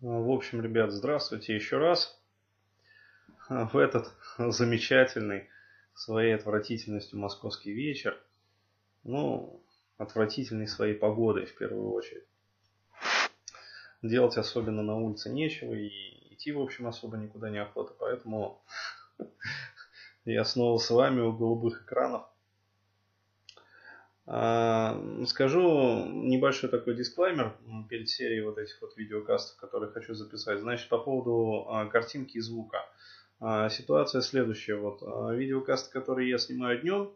В общем, ребят, здравствуйте еще раз. В этот замечательный своей отвратительностью московский вечер. Ну, отвратительный своей погодой в первую очередь. Делать особенно на улице нечего и идти, в общем, особо никуда не охота. Поэтому я снова с вами у голубых экранов. А, скажу небольшой такой дисклаймер перед серией вот этих вот видеокастов, которые хочу записать. Значит, по поводу а, картинки и звука. А, ситуация следующая. Вот видеокасты, которые я снимаю днем,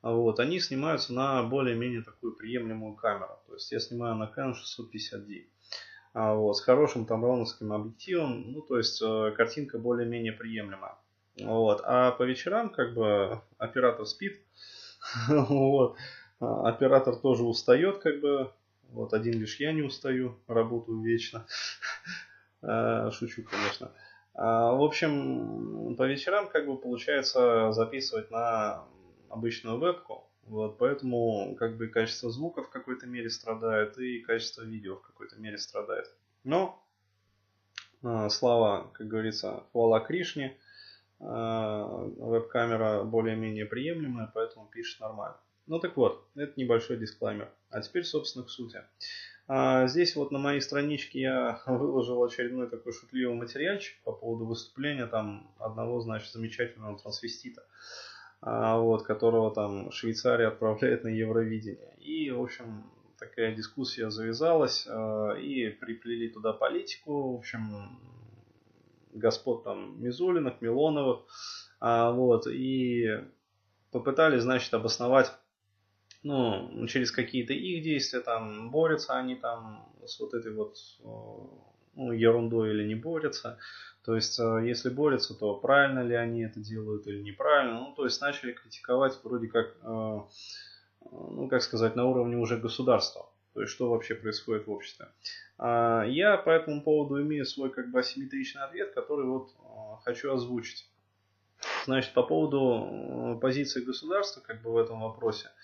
вот, они снимаются на более-менее такую приемлемую камеру. То есть я снимаю на Canon 650D. Вот, с хорошим тамроновским объективом, ну, то есть картинка более-менее приемлемая. Вот, а по вечерам как бы оператор спит. Вот. А, оператор тоже устает, как бы. Вот один лишь я не устаю, работаю вечно. А, шучу, конечно. А, в общем, по вечерам как бы получается записывать на обычную вебку. Вот, поэтому как бы качество звука в какой-то мере страдает и качество видео в какой-то мере страдает. Но слава, как говорится, хвала Кришне, веб-камера более-менее приемлемая, поэтому пишет нормально. Ну так вот, это небольшой дисклаймер. А теперь, собственно, к сути. А, здесь вот на моей страничке я выложил очередной такой шутливый материальчик по поводу выступления там одного, значит, замечательного трансвестита, а, вот, которого там Швейцария отправляет на Евровидение. И, в общем, такая дискуссия завязалась, а, и приплели туда политику, в общем, господ там Мизулиных, Милоновых, вот, и попытались, значит, обосновать ну, через какие-то их действия, там, борются они там с вот этой вот ну, ерундой или не борются. То есть, э, если борются, то правильно ли они это делают или неправильно. Ну, то есть, начали критиковать вроде как, э, ну, как сказать, на уровне уже государства. То есть, что вообще происходит в обществе. А, я по этому поводу имею свой как бы асимметричный ответ, который вот э, хочу озвучить. Значит, по поводу позиции государства как бы в этом вопросе –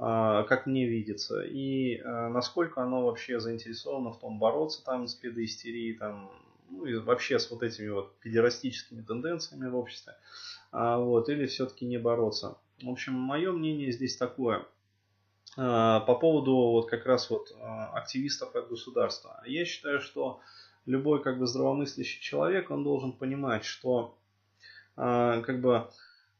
как мне видится, и а, насколько оно вообще заинтересовано в том бороться там с педоистерией, там, ну и вообще с вот этими вот педерастическими тенденциями в обществе, а, вот, или все-таки не бороться. В общем, мое мнение здесь такое. По поводу вот как раз вот активистов от государства. Я считаю, что любой как бы здравомыслящий человек, он должен понимать, что как бы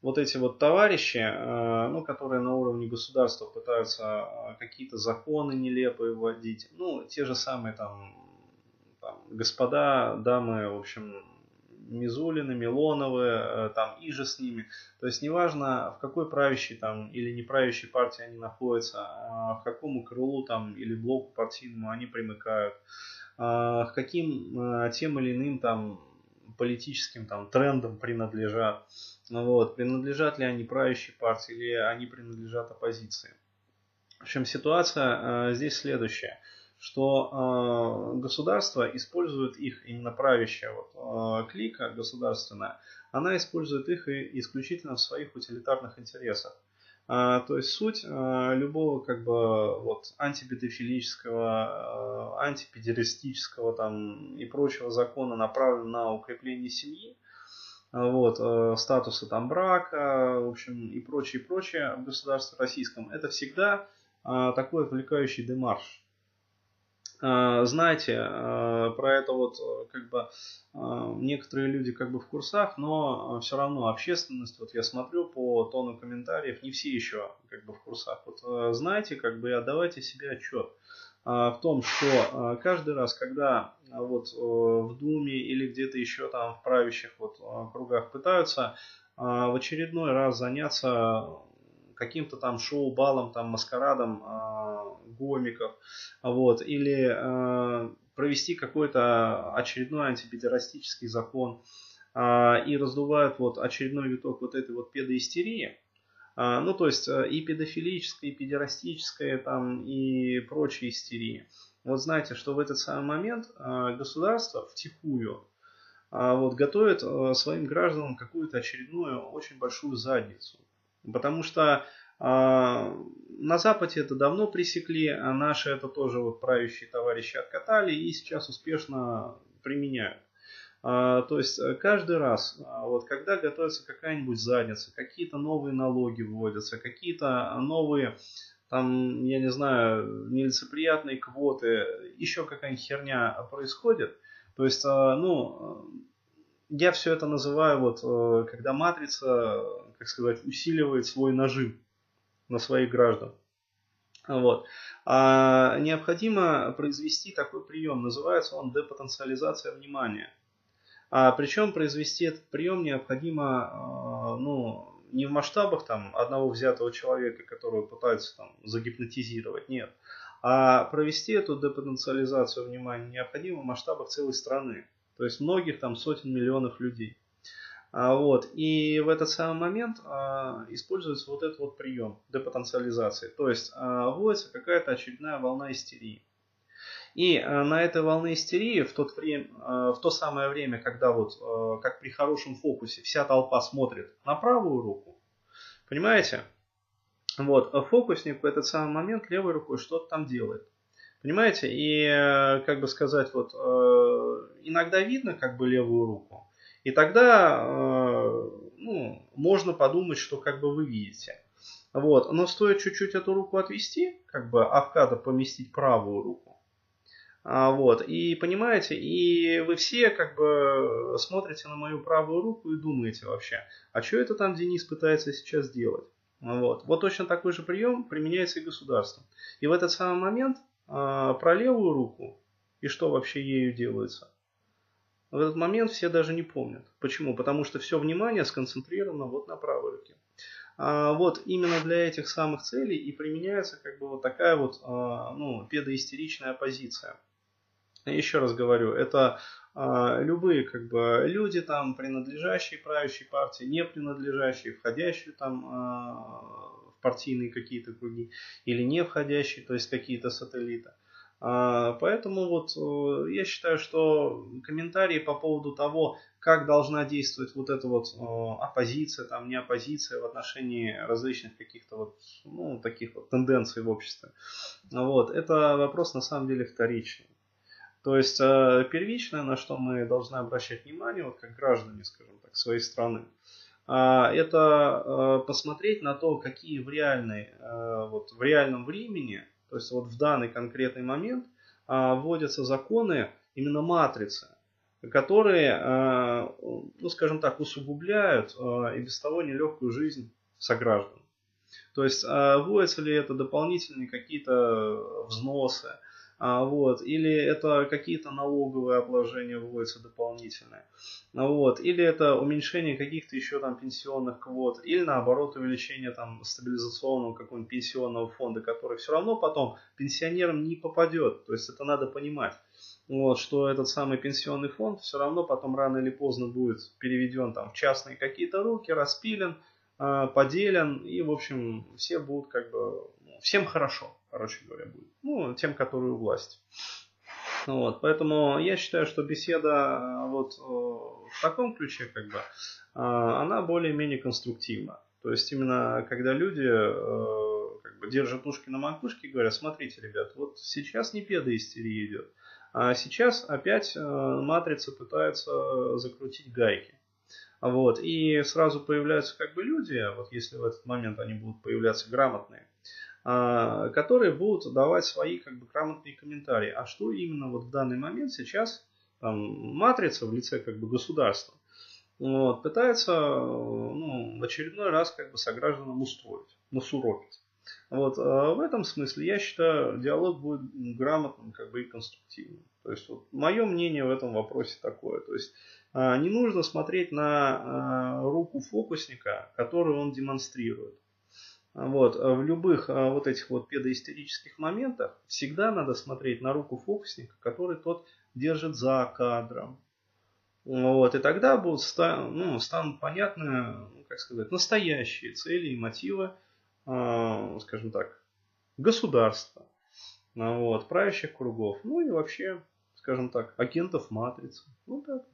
вот эти вот товарищи, э, ну, которые на уровне государства пытаются э, какие-то законы нелепые вводить, ну, те же самые там, там господа, дамы, в общем, Мизулины, Милоновы, э, там, и же с ними. То есть неважно, в какой правящей там или не правящей партии они находятся, а в какому крылу там или блоку партийному они примыкают, а к каким тем или иным там политическим там трендам принадлежат. Ну вот, принадлежат ли они правящей партии или они принадлежат оппозиции. В общем, ситуация э, здесь следующая, что э, государство использует их, именно правящая вот, э, клика государственная, она использует их исключительно в своих утилитарных интересах. А, то есть суть а, любого как бы вот антипедофилического, а, антипедеристического там и прочего закона направлен на укрепление семьи, вот, статуса там брака, в общем, и прочее, прочее в государстве российском, это всегда такой отвлекающий демарш. А, знаете а, про это вот э, как бы а, некоторые люди как бы в курсах, но все равно общественность, вот я смотрю по тону комментариев, не все еще как бы в курсах. Вот э, знаете, как бы отдавайте себе отчет в том, что каждый раз, когда вот э, в Думе или где-то еще там в правящих вот кругах пытаются в очередной раз заняться каким-то там шоу-балом, там маскарадом э, гомиков, вот, или э, провести какой-то очередной антипедерастический закон э, и раздувают вот очередной виток вот этой вот педоистерии, э, ну, то есть и педофилической, и педерастической, там, и прочей истерии. Вот знаете, что в этот самый момент э, государство втихую э, вот, готовит э, своим гражданам какую-то очередную очень большую задницу. Потому что э, на Западе это давно пресекли, а наши это тоже вот правящие товарищи откатали и сейчас успешно применяют. А, то есть э, каждый раз, а, вот когда готовится какая-нибудь задница, какие-то новые налоги вводятся, какие-то новые, там, я не знаю, нелицеприятные квоты, еще какая-нибудь херня происходит, то есть, а, ну, я все это называю вот, э, когда матрица, как сказать, усиливает свой нажим на своих граждан. Вот. А необходимо произвести такой прием, называется он депотенциализация внимания. А причем произвести этот прием необходимо а, ну, не в масштабах там, одного взятого человека, которого пытаются там, загипнотизировать, нет. А провести эту депотенциализацию внимания необходимо в масштабах целой страны. То есть многих там сотен миллионов людей. А, вот. И в этот самый момент а, используется вот этот вот прием депотенциализации. То есть а, вводится какая-то очередная волна истерии. И э, на этой волне истерии в, тот время, э, в то самое время, когда вот, э, как при хорошем фокусе, вся толпа смотрит на правую руку, понимаете? Вот, а фокусник в этот самый момент левой рукой что-то там делает. Понимаете? И, как бы сказать, вот, иногда видно как бы левую руку. И тогда, ну, можно подумать, что как бы вы видите. Вот. Но стоит чуть-чуть эту руку отвести, как бы, а в кадр поместить правую руку, а, вот, и понимаете, и вы все как бы смотрите на мою правую руку и думаете вообще, а что это там Денис пытается сейчас сделать? Вот. вот точно такой же прием применяется и государством. И в этот самый момент а, про левую руку и что вообще ею делается, в этот момент все даже не помнят. Почему? Потому что все внимание сконцентрировано вот на правой руке. А, вот именно для этих самых целей и применяется как бы вот такая вот а, ну, педоистеричная позиция еще раз говорю, это э, любые как бы люди там, принадлежащие правящей партии, не принадлежащие, входящие там э, в партийные какие-то круги или не входящие, то есть какие-то сателлиты. А, поэтому вот э, я считаю, что комментарии по поводу того, как должна действовать вот эта вот э, оппозиция, там не оппозиция в отношении различных каких-то вот, ну, таких вот тенденций в обществе, вот, это вопрос на самом деле вторичный. То есть э, первичное, на что мы должны обращать внимание, вот как граждане, скажем так, своей страны, а, это посмотреть на то, какие в, реальной, вот в реальном времени, то есть вот в данный конкретный момент, а, вводятся законы именно матрицы, которые, ну скажем так, усугубляют и без того нелегкую жизнь сограждан. То есть вводятся ли это дополнительные какие-то взносы, а, вот, или это какие-то налоговые обложения вводятся дополнительные, а, вот, или это уменьшение каких-то еще там пенсионных квот, или наоборот увеличение там стабилизационного какого-нибудь пенсионного фонда, который все равно потом пенсионерам не попадет, то есть это надо понимать. Вот, что этот самый пенсионный фонд все равно потом рано или поздно будет переведен там в частные какие-то руки, распилен, а, поделен, и, в общем, все будут как бы, всем хорошо короче говоря, будет. Ну, тем, которые у власти. Вот, поэтому я считаю, что беседа э, вот э, в таком ключе, как бы, э, она более-менее конструктивна. То есть именно когда люди как бы, держат ушки на макушке и говорят, смотрите, ребят, вот сейчас не педоистерия идет, а сейчас опять матрица пытается закрутить гайки. Вот, и сразу появляются как бы люди, вот если в этот момент они будут появляться грамотные, а, которые будут давать свои как бы грамотные комментарии. А что именно вот в данный момент сейчас там, матрица в лице как бы государства вот, пытается ну, в очередной раз как бы согражданам устроить, насурокить. Вот, а в этом смысле я считаю, диалог будет грамотным как бы и конструктивным. То есть вот, мое мнение в этом вопросе такое. То есть а, не нужно смотреть на руку фокусника, которую он демонстрирует. Вот, а в любых а, вот этих вот педоистерических моментах всегда надо смотреть на руку фокусника, который тот держит за кадром. Вот, и тогда будут ну, станут понятны, ну, как сказать, настоящие цели и мотивы, э, скажем так, государства, вот, правящих кругов, ну и вообще, скажем так, агентов матрицы. Ну так.